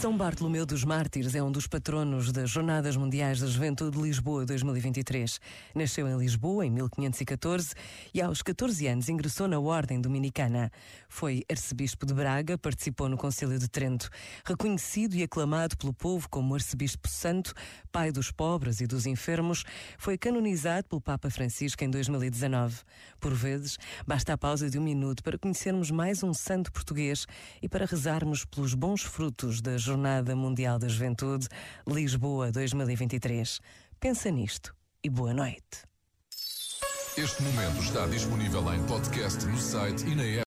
São Bartolomeu dos Mártires é um dos patronos das Jornadas Mundiais da Juventude de Lisboa 2023. Nasceu em Lisboa em 1514 e aos 14 anos ingressou na Ordem Dominicana. Foi arcebispo de Braga, participou no Concílio de Trento. Reconhecido e aclamado pelo povo como arcebispo santo, pai dos pobres e dos enfermos, foi canonizado pelo Papa Francisco em 2019. Por vezes, basta a pausa de um minuto para conhecermos mais um santo português e para rezarmos pelos bons frutos da Jornada Mundial da Juventude Lisboa 2023. Pensa nisto e boa noite. Este momento está disponível em podcast no site e na app.